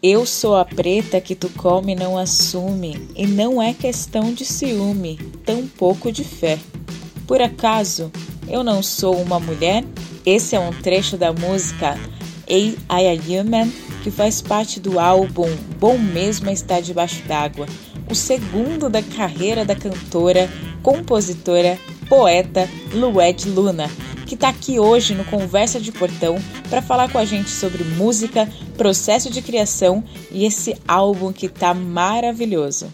Eu sou a preta que tu come e não assume, e não é questão de ciúme, tampouco de fé. Por acaso eu não sou uma mulher? Esse é um trecho da música I Am Human, que faz parte do álbum Bom Mesmo Estar Debaixo d'Água, o segundo da carreira da cantora, compositora, poeta Lued Luna que está aqui hoje no Conversa de Portão para falar com a gente sobre música, processo de criação e esse álbum que tá maravilhoso.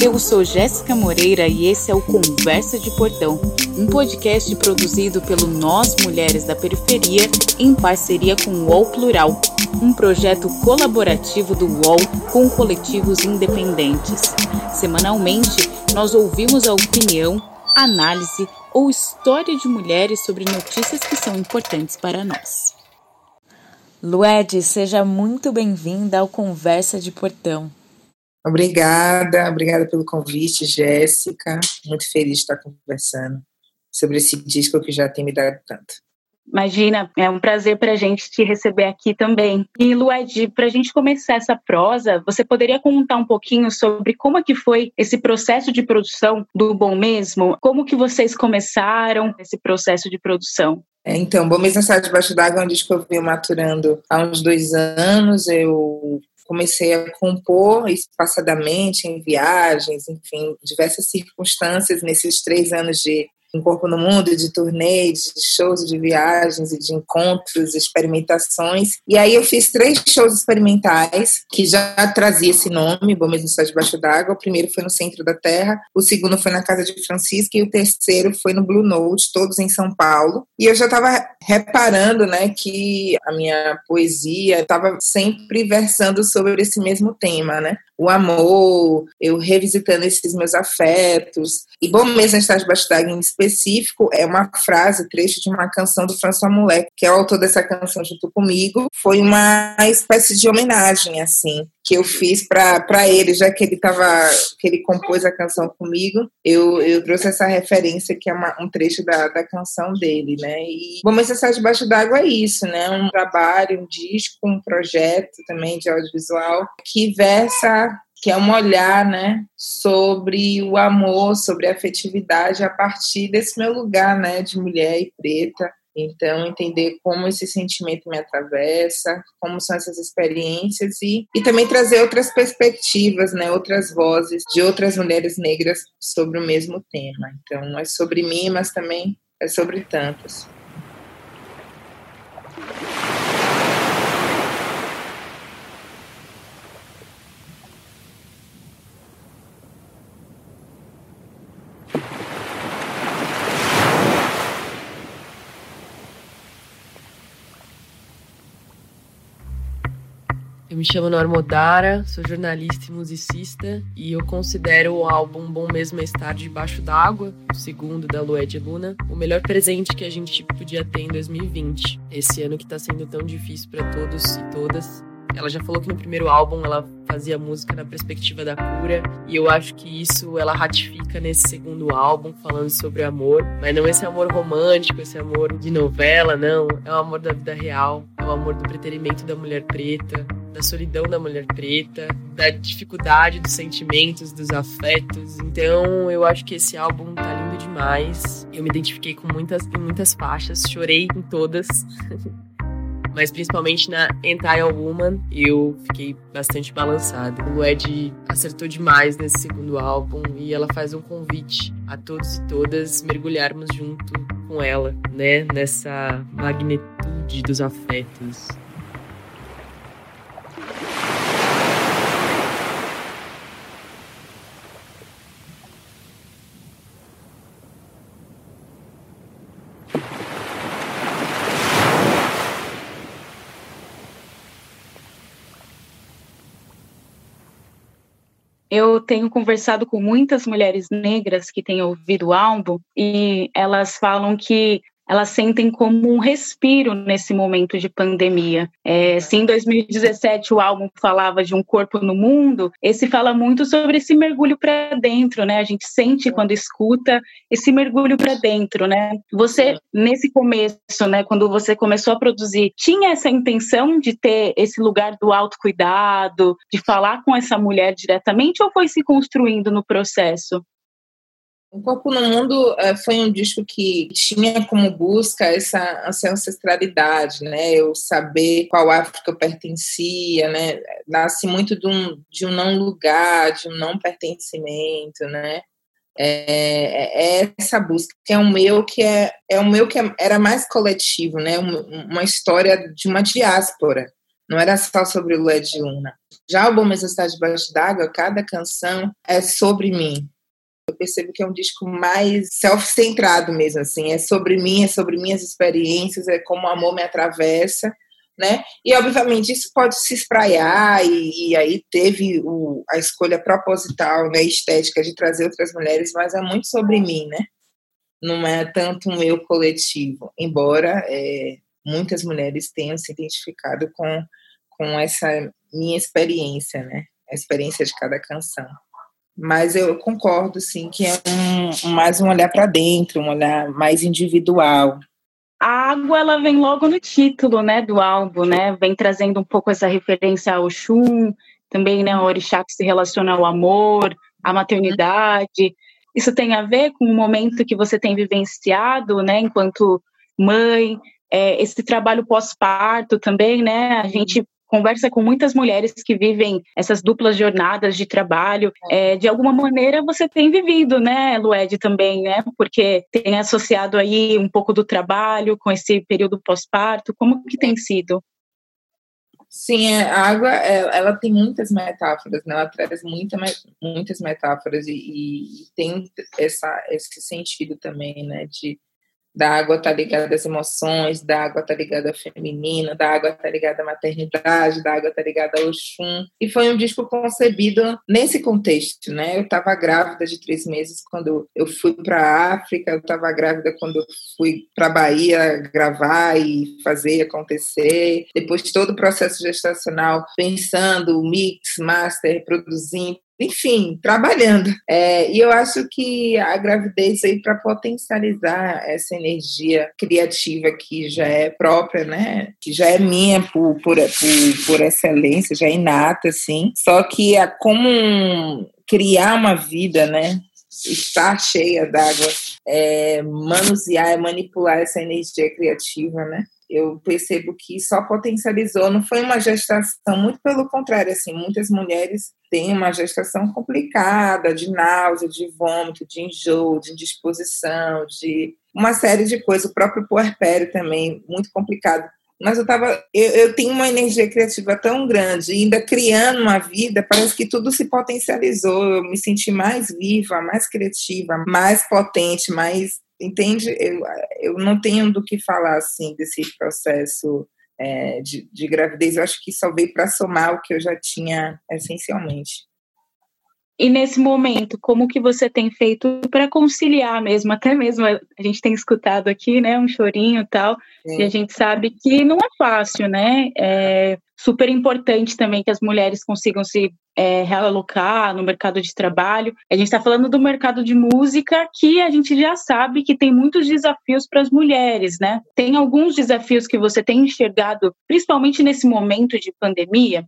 Eu sou Jéssica Moreira e esse é o Conversa de Portão, um podcast produzido pelo Nós Mulheres da Periferia em parceria com o UOL Plural, um projeto colaborativo do UOL com coletivos independentes. Semanalmente, nós ouvimos a opinião, análise ou história de mulheres sobre notícias que são importantes para nós. Lued, seja muito bem-vinda ao Conversa de Portão. Obrigada, obrigada pelo convite, Jéssica. Muito feliz de estar conversando sobre esse disco que já tem me dado tanto. Imagina, é um prazer para a gente te receber aqui também. E Lued, para a gente começar essa prosa, você poderia contar um pouquinho sobre como é que foi esse processo de produção do Bom Mesmo? Como que vocês começaram esse processo de produção? É, então, Bom Mesmo Sai Debaixo d'Água é eu venho maturando há uns dois anos. Eu comecei a compor espaçadamente em viagens, enfim, diversas circunstâncias nesses três anos de um corpo no mundo, de turnês, de shows, de viagens e de encontros, experimentações. E aí eu fiz três shows experimentais que já trazia esse nome, Bom Mesmo Está Debaixo d'Água. O primeiro foi no Centro da Terra, o segundo foi na Casa de Francisca e o terceiro foi no Blue Note, todos em São Paulo. E eu já estava reparando, né, que a minha poesia estava sempre versando sobre esse mesmo tema, né? O amor, eu revisitando esses meus afetos. E Bom Mesmo Está Debaixo d'Água em específico é uma frase, trecho de uma canção do François Moulet, que é o autor dessa canção junto comigo. Foi uma espécie de homenagem, assim, que eu fiz para ele, já que ele tava, que ele compôs a canção comigo, eu, eu trouxe essa referência que é uma, um trecho da, da canção dele, né? E Bom Mas Sai Debaixo d'Água é isso, né? Um trabalho, um disco, um projeto também de audiovisual que versa que é um olhar, né, sobre o amor, sobre a afetividade a partir desse meu lugar, né, de mulher e preta. Então, entender como esse sentimento me atravessa, como são essas experiências e, e também trazer outras perspectivas, né, outras vozes de outras mulheres negras sobre o mesmo tema. Então, é sobre mim, mas também é sobre tantas. Eu me chamo Norma Odara, sou jornalista e musicista e eu considero o álbum Bom Mesmo é Estar Debaixo d'Água, o segundo da Lué de Luna, o melhor presente que a gente podia ter em 2020. Esse ano que tá sendo tão difícil para todos e todas. Ela já falou que no primeiro álbum ela fazia música na perspectiva da cura, e eu acho que isso ela ratifica nesse segundo álbum, falando sobre amor, mas não esse amor romântico, esse amor de novela, não. É o amor da vida real, é o amor do preterimento da mulher preta, da solidão da mulher preta, da dificuldade dos sentimentos, dos afetos. Então, eu acho que esse álbum tá lindo demais. Eu me identifiquei com muitas, em muitas faixas, chorei em todas. mas principalmente na Entire Woman eu fiquei bastante balançada. O Ed acertou demais nesse segundo álbum e ela faz um convite a todos e todas mergulharmos junto com ela, né, nessa magnitude dos afetos. Eu tenho conversado com muitas mulheres negras que têm ouvido o álbum e elas falam que elas sentem como um respiro nesse momento de pandemia. É, se em 2017 o álbum falava de um corpo no mundo, esse fala muito sobre esse mergulho para dentro, né? A gente sente quando escuta esse mergulho para dentro, né? Você nesse começo, né, quando você começou a produzir, tinha essa intenção de ter esse lugar do autocuidado, de falar com essa mulher diretamente ou foi se construindo no processo? Um Corpo no Mundo é, foi um disco que tinha como busca essa, essa ancestralidade, né? Eu saber qual África eu pertencia, né? Nasce muito de um, de um não lugar, de um não pertencimento, né? É, é essa busca que é o meu que é, é o meu que é, era mais coletivo, né? Uma, história de uma diáspora. Não era só sobre o Led Luna. Já o Bom Mesmo Está Debaixo d'Água, cada canção é sobre mim, eu percebo que é um disco mais self-centrado mesmo, assim, é sobre mim, é sobre minhas experiências, é como o amor me atravessa, né? E obviamente isso pode se espraiar e, e aí teve o, a escolha proposital, né, estética de trazer outras mulheres, mas é muito sobre mim, né? Não é tanto um eu coletivo, embora é, muitas mulheres tenham se identificado com com essa minha experiência, né? A experiência de cada canção. Mas eu concordo, sim, que é um, mais um olhar para dentro, um olhar mais individual. A água, ela vem logo no título, né, do álbum, né? Vem trazendo um pouco essa referência ao Xum, também, né, o orixá que se relaciona ao amor, à maternidade. Isso tem a ver com o momento que você tem vivenciado, né, enquanto mãe, é, esse trabalho pós-parto também, né? A gente conversa com muitas mulheres que vivem essas duplas jornadas de trabalho. É, de alguma maneira você tem vivido, né, Lued, também, né? Porque tem associado aí um pouco do trabalho com esse período pós-parto. Como que tem sido? Sim, é, a água é, ela tem muitas metáforas, né? ela traz muita, muitas metáforas e, e tem essa, esse sentido também, né? De da água está ligada às emoções, da água está ligada ao feminino, da água está ligada à maternidade, da água está ligada ao Oxum. E foi um disco concebido nesse contexto, né? Eu estava grávida de três meses quando eu fui para a África, eu estava grávida quando eu fui para a Bahia gravar e fazer acontecer. Depois de todo o processo gestacional, pensando, mix, master, produzindo, enfim, trabalhando. É, e eu acho que a gravidez veio para potencializar essa energia criativa que já é própria, né? Que já é minha por, por, por, por excelência, já é inata, assim. Só que é como criar uma vida, né? Estar cheia d'água, é, manusear, manipular essa energia criativa, né? Eu percebo que só potencializou, não foi uma gestação, muito pelo contrário, assim, muitas mulheres têm uma gestação complicada, de náusea, de vômito, de enjoo, de indisposição, de uma série de coisas, o próprio puerpério também, muito complicado. Mas eu tava, eu, eu tenho uma energia criativa tão grande, ainda criando uma vida, parece que tudo se potencializou, eu me senti mais viva, mais criativa, mais potente, mais entende? Eu, eu não tenho do que falar assim desse processo é, de, de gravidez. Eu acho que só veio para somar o que eu já tinha essencialmente. E nesse momento, como que você tem feito para conciliar mesmo? Até mesmo a gente tem escutado aqui, né, um chorinho e tal, Sim. e a gente sabe que não é fácil, né? É super importante também que as mulheres consigam se é, realocar no mercado de trabalho. A gente está falando do mercado de música que a gente já sabe que tem muitos desafios para as mulheres, né? Tem alguns desafios que você tem enxergado, principalmente nesse momento de pandemia,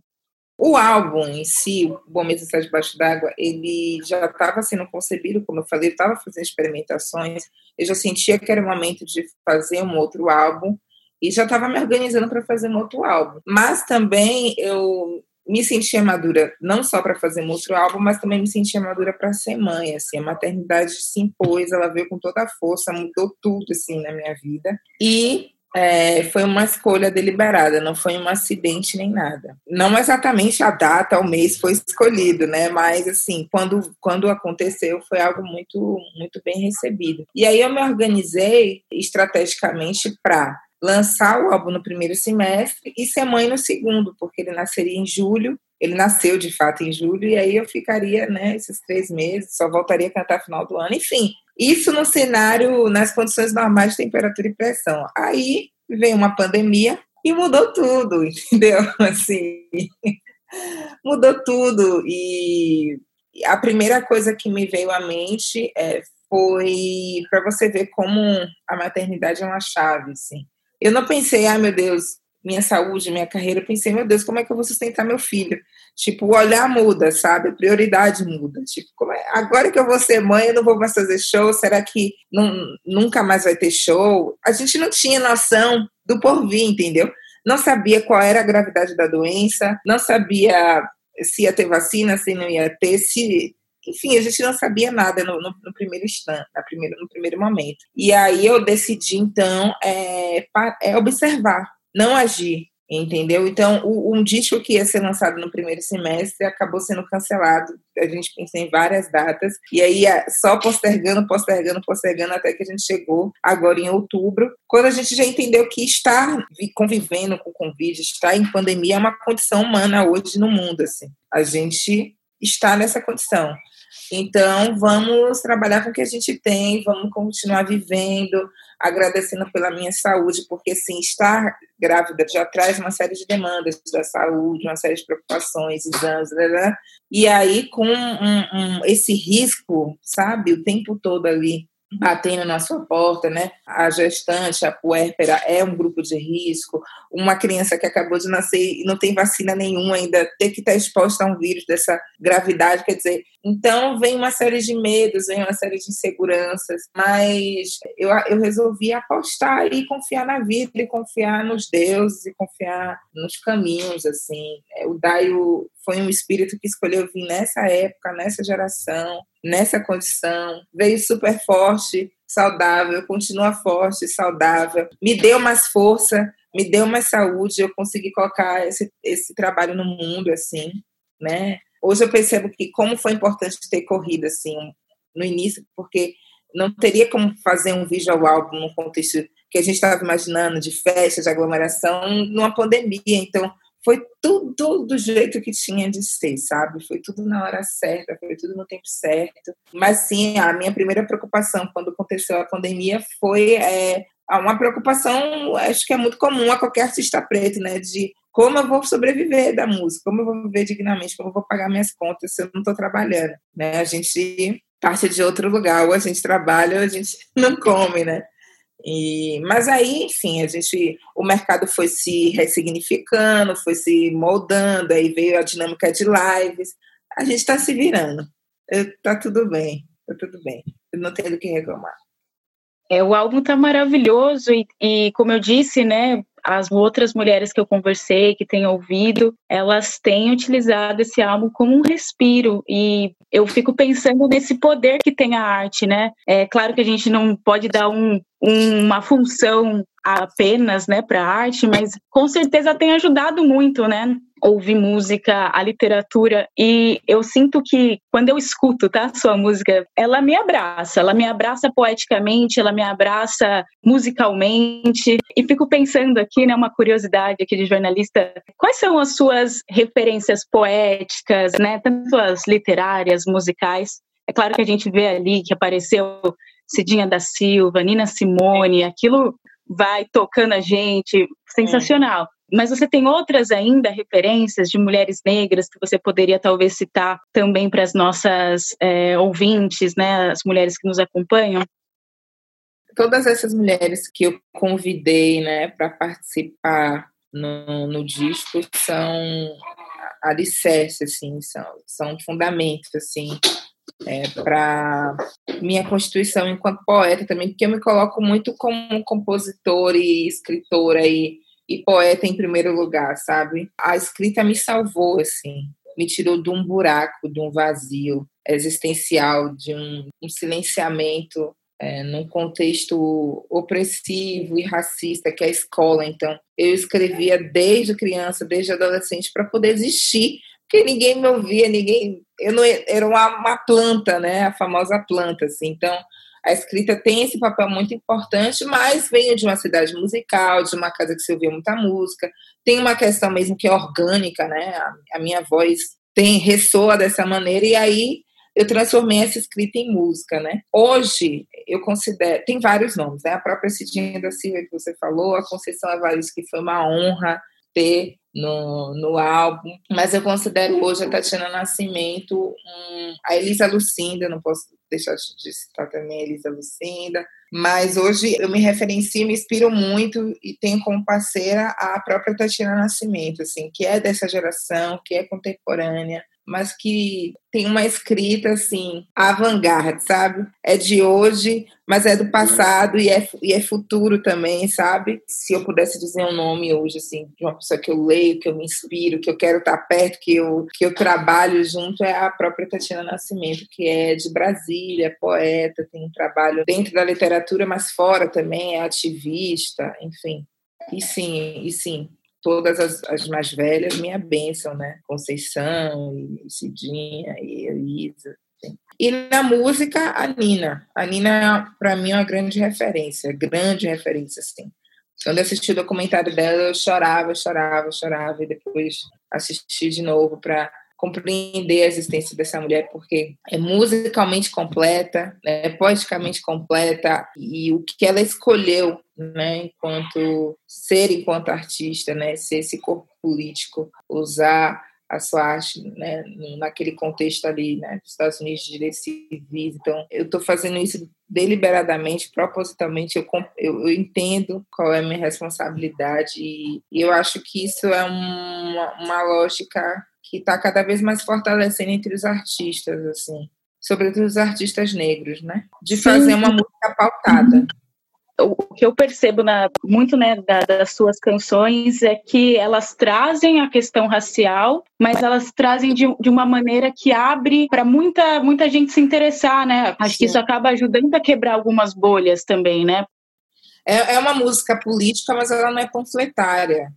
o álbum em si, o Bom Mesmo Está Debaixo d'Água, ele já estava sendo concebido, como eu falei, eu estava fazendo experimentações, eu já sentia que era o momento de fazer um outro álbum, e já estava me organizando para fazer um outro álbum. Mas também eu me sentia madura, não só para fazer um outro álbum, mas também me sentia madura para ser mãe, assim, a maternidade se impôs, ela veio com toda a força, mudou tudo, assim, na minha vida. E é, foi uma escolha deliberada, não foi um acidente nem nada. Não exatamente a data, o mês foi escolhido, né? Mas assim, quando, quando aconteceu, foi algo muito, muito bem recebido. E aí eu me organizei estrategicamente para lançar o álbum no primeiro semestre e ser mãe no segundo, porque ele nasceria em julho. Ele nasceu de fato em julho, e aí eu ficaria, né, esses três meses, só voltaria a cantar final do ano. Enfim, Isso no cenário, nas condições normais de temperatura e pressão. Aí veio uma pandemia e mudou tudo, entendeu? Assim, mudou tudo. E a primeira coisa que me veio à mente é, foi para você ver como a maternidade é uma chave, assim. Eu não pensei, ai ah, meu Deus, minha saúde, minha carreira, eu pensei, meu Deus, como é que eu vou sustentar meu filho? Tipo, o olhar muda, sabe? A prioridade muda. Tipo, é? agora que eu vou ser mãe, eu não vou mais fazer show, será que não, nunca mais vai ter show? A gente não tinha noção do porvir, entendeu? Não sabia qual era a gravidade da doença, não sabia se ia ter vacina, se não ia ter, se enfim, a gente não sabia nada no, no, no primeiro instante, na no primeiro momento. E aí eu decidi, então, é, é observar, não agir, entendeu? Então, o, um disco que ia ser lançado no primeiro semestre acabou sendo cancelado. A gente pensou em várias datas, e aí só postergando, postergando, postergando, até que a gente chegou agora em outubro, quando a gente já entendeu que estar convivendo com o Covid, estar em pandemia é uma condição humana hoje no mundo, assim. A gente está nessa condição. Então, vamos trabalhar com o que a gente tem, vamos continuar vivendo, agradecendo pela minha saúde, porque, sim, estar grávida já traz uma série de demandas da saúde, uma série de preocupações, exames, blá, blá. e aí, com um, um, esse risco, sabe, o tempo todo ali, batendo na sua porta, né? A gestante, a puérpera é um grupo de risco. Uma criança que acabou de nascer e não tem vacina nenhuma ainda, ter que estar exposta a um vírus dessa gravidade, quer dizer, então vem uma série de medos, vem uma série de inseguranças, mas eu, eu resolvi apostar e confiar na vida, e confiar nos deuses, e confiar nos caminhos, assim. O Daio foi um espírito que escolheu vir nessa época, nessa geração, nessa condição, veio super forte, saudável, continua forte, saudável, me deu mais força, me deu mais saúde, eu consegui colocar esse, esse trabalho no mundo, assim, né? Hoje eu percebo que como foi importante ter corrido, assim, no início, porque não teria como fazer um visual álbum no contexto que a gente estava imaginando de festa, de aglomeração, numa pandemia, então foi tudo do jeito que tinha de ser, sabe? Foi tudo na hora certa, foi tudo no tempo certo. Mas sim, a minha primeira preocupação quando aconteceu a pandemia foi é, uma preocupação, acho que é muito comum a qualquer artista preto, né? De como eu vou sobreviver da música, como eu vou viver dignamente, como eu vou pagar minhas contas se eu não estou trabalhando, né? A gente parte de outro lugar, ou a gente trabalha ou a gente não come, né? E, mas aí, enfim, a gente, o mercado foi se ressignificando, foi se moldando, aí veio a dinâmica de lives. A gente está se virando. Está tudo bem, está tudo bem. Eu não tenho do que reclamar. É, o álbum tá maravilhoso e, e, como eu disse, né, as outras mulheres que eu conversei, que têm ouvido, elas têm utilizado esse álbum como um respiro e eu fico pensando nesse poder que tem a arte, né? É claro que a gente não pode dar um, uma função apenas, né, para a arte, mas com certeza tem ajudado muito, né? ouvir música, a literatura, e eu sinto que quando eu escuto, tá, sua música, ela me abraça, ela me abraça poeticamente, ela me abraça musicalmente, e fico pensando aqui, né, uma curiosidade aqui de jornalista, quais são as suas referências poéticas, né, tanto as literárias, musicais? É claro que a gente vê ali que apareceu Cidinha da Silva, Nina Simone, aquilo vai tocando a gente, sensacional. Mas você tem outras ainda referências de mulheres negras que você poderia talvez citar também para as nossas é, ouvintes, né, as mulheres que nos acompanham? Todas essas mulheres que eu convidei, né, para participar no, no disco são alicerces, assim, são, são fundamentos, assim, é, para minha constituição enquanto poeta também, porque eu me coloco muito como compositora e escritora e e poeta em primeiro lugar, sabe? A escrita me salvou, assim, me tirou de um buraco, de um vazio existencial, de um, um silenciamento é, num contexto opressivo e racista que é a escola. Então, eu escrevia desde criança, desde adolescente, para poder existir, porque ninguém me ouvia, ninguém. Eu não era uma, uma planta, né? A famosa planta, assim. Então, a escrita tem esse papel muito importante, mas venho de uma cidade musical, de uma casa que se ouvia muita música. Tem uma questão mesmo que é orgânica, né? A, a minha voz tem ressoa dessa maneira, e aí eu transformei essa escrita em música, né? Hoje, eu considero, tem vários nomes, né? A própria Cidinha da Silva que você falou, a Conceição Avaris, que foi uma honra ter no, no álbum, mas eu considero hoje a Tatiana Nascimento, um, a Elisa Lucinda, não posso deixar de citar também a Elisa Lucinda, mas hoje eu me referencio, me inspiro muito e tenho como parceira a própria Tatiana Nascimento, assim, que é dessa geração, que é contemporânea, mas que tem uma escrita assim, avant-garde, sabe? É de hoje, mas é do passado e é, e é futuro também, sabe? Se eu pudesse dizer um nome hoje, assim, de uma pessoa que eu leio, que eu me inspiro, que eu quero estar perto, que eu, que eu trabalho junto, é a própria Tatiana Nascimento, que é de Brasília, poeta, tem um trabalho dentro da literatura, mas fora também, é ativista, enfim. E sim, e sim, todas as, as, mais velhas, minha bênção, né? Conceição, e Cidinha, e Elisa. E na música, a Nina. A Nina, para mim, é uma grande referência, grande referência, assim. Quando eu assisti o documentário dela, eu chorava, chorava, chorava, e depois assisti de novo para compreender a existência dessa mulher, porque é musicalmente completa, né, poeticamente completa, e o que ela escolheu né, enquanto ser, enquanto artista, né, ser esse corpo político, usar a sua arte né, naquele contexto ali, né, dos Estados Unidos de direitos civis. Então, eu estou fazendo isso deliberadamente, propositalmente, eu, eu, eu, entendo qual é a minha responsabilidade e, e eu acho que isso é uma, uma lógica que está cada vez mais fortalecendo entre os artistas, assim, sobretudo os artistas negros, né, de fazer uma música pautada o que eu percebo na, muito né, da, das suas canções é que elas trazem a questão racial, mas elas trazem de, de uma maneira que abre para muita, muita gente se interessar, né? Acho Sim. que isso acaba ajudando a quebrar algumas bolhas também, né? É, é uma música política, mas ela não é panfletária.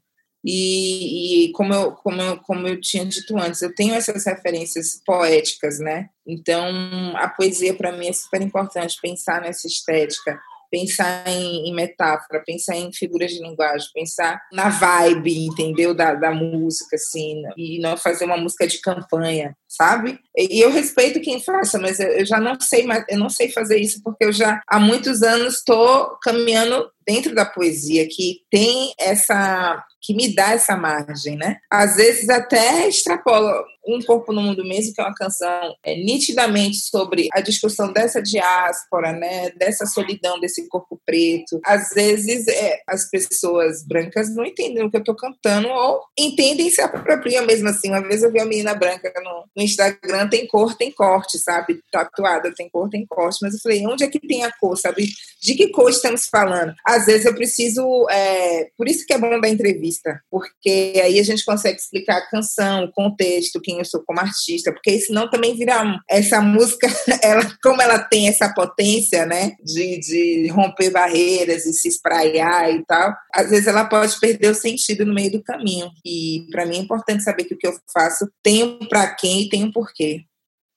E, e, como, eu, como, eu, como eu tinha dito antes, eu tenho essas referências poéticas, né? Então, a poesia para mim é super importante, pensar nessa estética pensar em, em, metáfora, pensar em figuras de linguagem, pensar na vibe, entendeu, da, da música, assim, e não fazer uma música de campanha, sabe? E eu respeito quem faça, mas eu, já não sei, mais, eu não sei fazer isso porque eu já há muitos anos estou caminhando dentro da poesia que tem essa que me dá essa margem, né? Às vezes até extrapola um Corpo no Mundo Mesmo, que é uma canção é, nitidamente sobre a discussão dessa diáspora, né? Dessa solidão desse corpo preto. Às vezes é, as pessoas brancas não entendem o que eu estou cantando ou entendem se apropriam mesmo assim. Uma vez eu vi uma menina branca no, no Instagram, tem cor, tem corte, sabe? Tatuada, tem cor, tem corte. Mas eu falei, onde é que tem a cor, sabe? De que cor estamos falando? Às vezes eu preciso... É, por isso que é bom da entrevista, porque aí a gente consegue explicar a canção, o contexto, quem eu sou como artista, porque senão também vira essa música, ela, como ela tem essa potência, né, de, de romper barreiras e se espraiar e tal, às vezes ela pode perder o sentido no meio do caminho. E para mim é importante saber que o que eu faço tem para quem tem um porquê.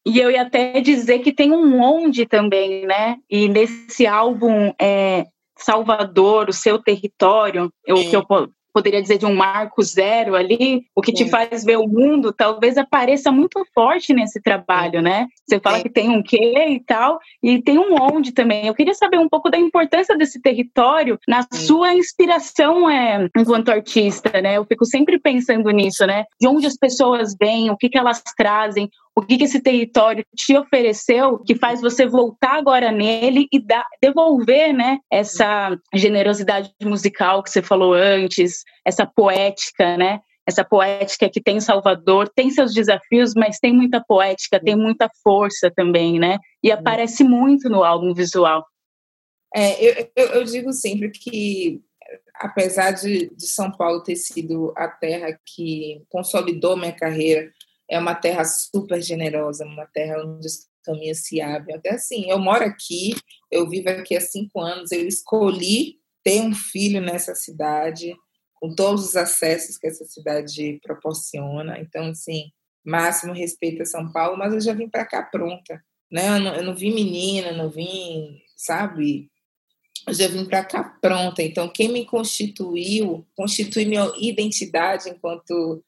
E eu ia até dizer que tem um onde também, né? E nesse álbum é, Salvador, o seu território, o que eu poderia dizer de um marco zero ali, o que te faz ver o mundo, talvez apareça muito forte nesse trabalho, né? Você fala que tem um quê e tal, e tem um onde também. Eu queria saber um pouco da importância desse território na sua inspiração é, enquanto artista, né? Eu fico sempre pensando nisso, né? De onde as pessoas vêm, o que, que elas trazem, o que, que esse território te ofereceu que faz você voltar agora nele e dar, devolver né, essa generosidade musical que você falou antes, essa poética, né? Essa poética que tem Salvador, tem seus desafios, mas tem muita poética, tem muita força também, né? E aparece muito no álbum visual. É, eu, eu, eu digo sempre que apesar de, de, São Paulo ter sido a terra que consolidou minha carreira é uma terra super generosa, uma terra onde os caminhos se abrem. Até assim, eu moro aqui, eu vivo aqui há cinco anos, eu escolhi ter um filho nessa cidade, com todos os acessos que essa cidade proporciona. Então, assim, máximo respeito a São Paulo, mas eu já vim para cá pronta. Né? Eu, não, eu não vim menina, não vim, sabe? Eu já vim para cá pronta. Então, quem me constituiu, constitui minha identidade enquanto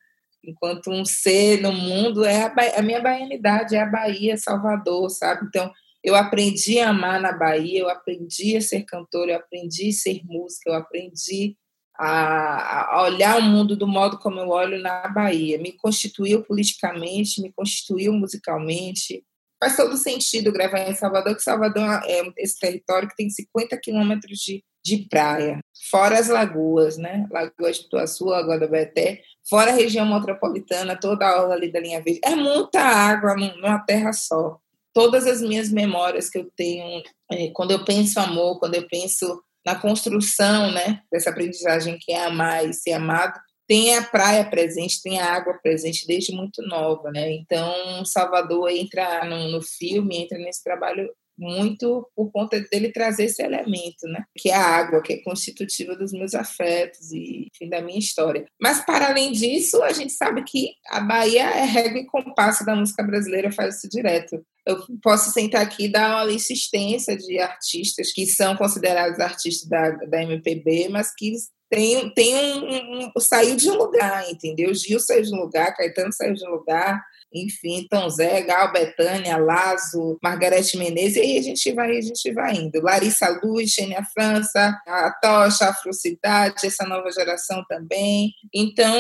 enquanto um ser no mundo, é a, a minha baianidade, é a Bahia, Salvador, sabe? Então, eu aprendi a amar na Bahia, eu aprendi a ser cantora, eu aprendi a ser música, eu aprendi a, a, olhar o mundo do modo como eu olho na Bahia. Me constituiu politicamente, me constituiu musicalmente. Faz todo sentido gravar em Salvador, que Salvador é esse território que tem 50 quilômetros de, de praia, fora as lagoas, né? Lagoa de Tuaçu, Lagoa da Beté, fora a região metropolitana, toda a orla ali da linha verde. É muita água numa terra só. Todas as minhas memórias que eu tenho, é, quando eu penso amor, quando eu penso na construção né, dessa aprendizagem que é amar e ser amado, tem a praia presente, tem a água presente desde muito nova, né? Então, Salvador entra no, no filme, entra nesse trabalho muito por conta dele trazer esse elemento, né? Que é a água, que é constitutiva dos meus afetos e enfim, da minha história. Mas para além disso, a gente sabe que a Bahia é regra e compasso da música brasileira, faz isso direto. Eu posso sentar aqui e dar uma insistência de artistas que são considerados artistas da, da MPB, mas que tem, tem um, um, saiu de um lugar, entendeu? Gil saiu de um lugar, Caetano saiu de um lugar, enfim, Tom Zé, Gal Betânia, Lazo, Margarete Menezes, e aí a gente vai, a gente vai indo. Larissa Luz, Xenia França, a Tocha, Afrocidade, essa nova geração também. Então,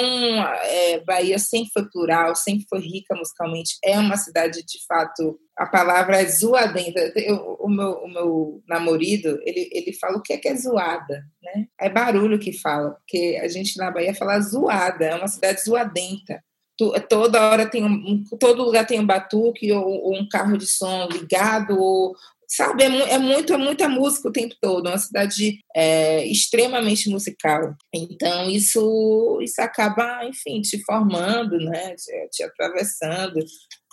é, Bahia sempre foi plural, sempre foi rica musicalmente, é uma cidade de fato a palavra é zoadenta. Eu, o, meu, o meu namorado, ele, ele fala o que é que é zoada, né? É barulho que fala, porque a gente na Bahia fala zoada, é uma cidade zoadenta toda hora tem um, todo lugar tem um batuque ou, ou um carro de som ligado ou sabe é, é muito é muita música o tempo todo é uma cidade é, extremamente musical. Então isso isso acaba enfim te formando né te, te atravessando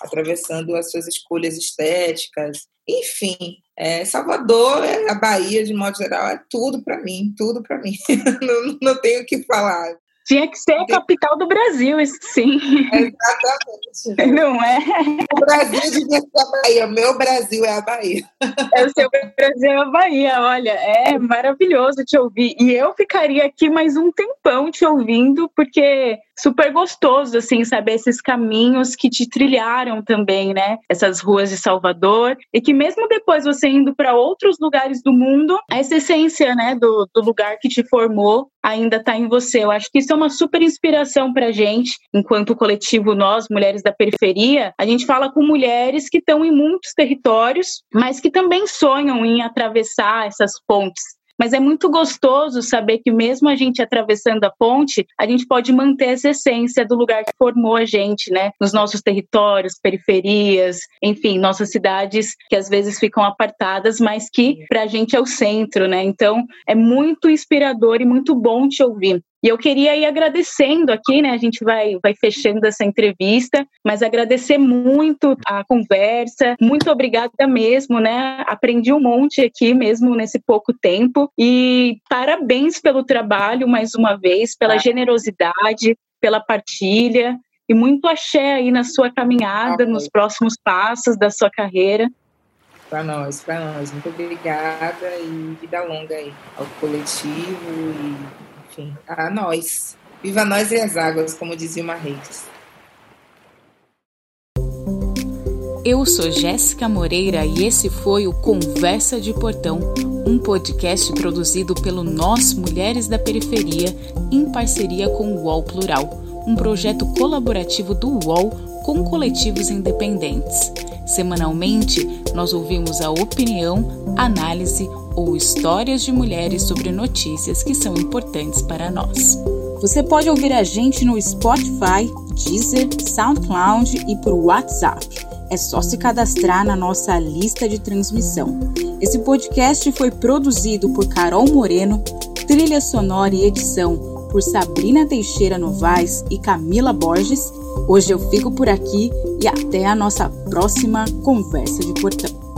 atravessando as suas escolhas estéticas. Enfim é, Salvador é a Bahia de modo geral é tudo para mim tudo para mim. Não, não tenho o que falar tinha que ser a capital do Brasil, isso sim. Exatamente. Não é? O Brasil devia ser a Bahia. Meu Brasil é a Bahia. É o seu Brasil é a Bahia. Olha, é maravilhoso te ouvir. E eu ficaria aqui mais um tempão te ouvindo, porque super gostoso, assim, saber esses caminhos que te trilharam também, né? Essas ruas de Salvador. E que mesmo depois você indo para outros lugares do mundo, essa essência, né, do, do lugar que te formou ainda está em você. Eu acho que isso é uma super inspiração para gente, enquanto coletivo nós, mulheres da periferia. A gente fala com mulheres que estão em muitos territórios, mas que também sonham em atravessar essas pontes mas é muito gostoso saber que mesmo a gente atravessando a ponte, a gente pode manter essa essência do lugar que formou a gente, né? Nos nossos territórios, periferias, enfim, nossas cidades que às vezes ficam apartadas, mas que para a gente é o centro, né? Então é muito inspirador e muito bom te ouvir. E eu queria ir agradecendo aqui, né? A gente vai, vai fechando essa entrevista, mas agradecer muito a conversa. Muito obrigada mesmo, né? Aprendi um monte aqui mesmo nesse pouco tempo. E parabéns pelo trabalho mais uma vez, pela generosidade, pela partilha. E muito axé aí na sua caminhada, nos próximos passos da sua carreira. Para nós, para nós. Muito obrigada e vida longa aí ao coletivo e enfim, a nós. Viva nós e as águas, como dizia uma Reis. Eu sou Jéssica Moreira e esse foi o Conversa de Portão, um podcast produzido pelo Nós Mulheres da Periferia em parceria com o UOL Plural, um projeto colaborativo do UOL com coletivos independentes. Semanalmente, nós ouvimos a opinião, análise, ou histórias de mulheres sobre notícias que são importantes para nós. Você pode ouvir a gente no Spotify, Deezer, SoundCloud e por WhatsApp. É só se cadastrar na nossa lista de transmissão. Esse podcast foi produzido por Carol Moreno, trilha sonora e edição por Sabrina Teixeira Novaes e Camila Borges. Hoje eu fico por aqui e até a nossa próxima conversa de portão.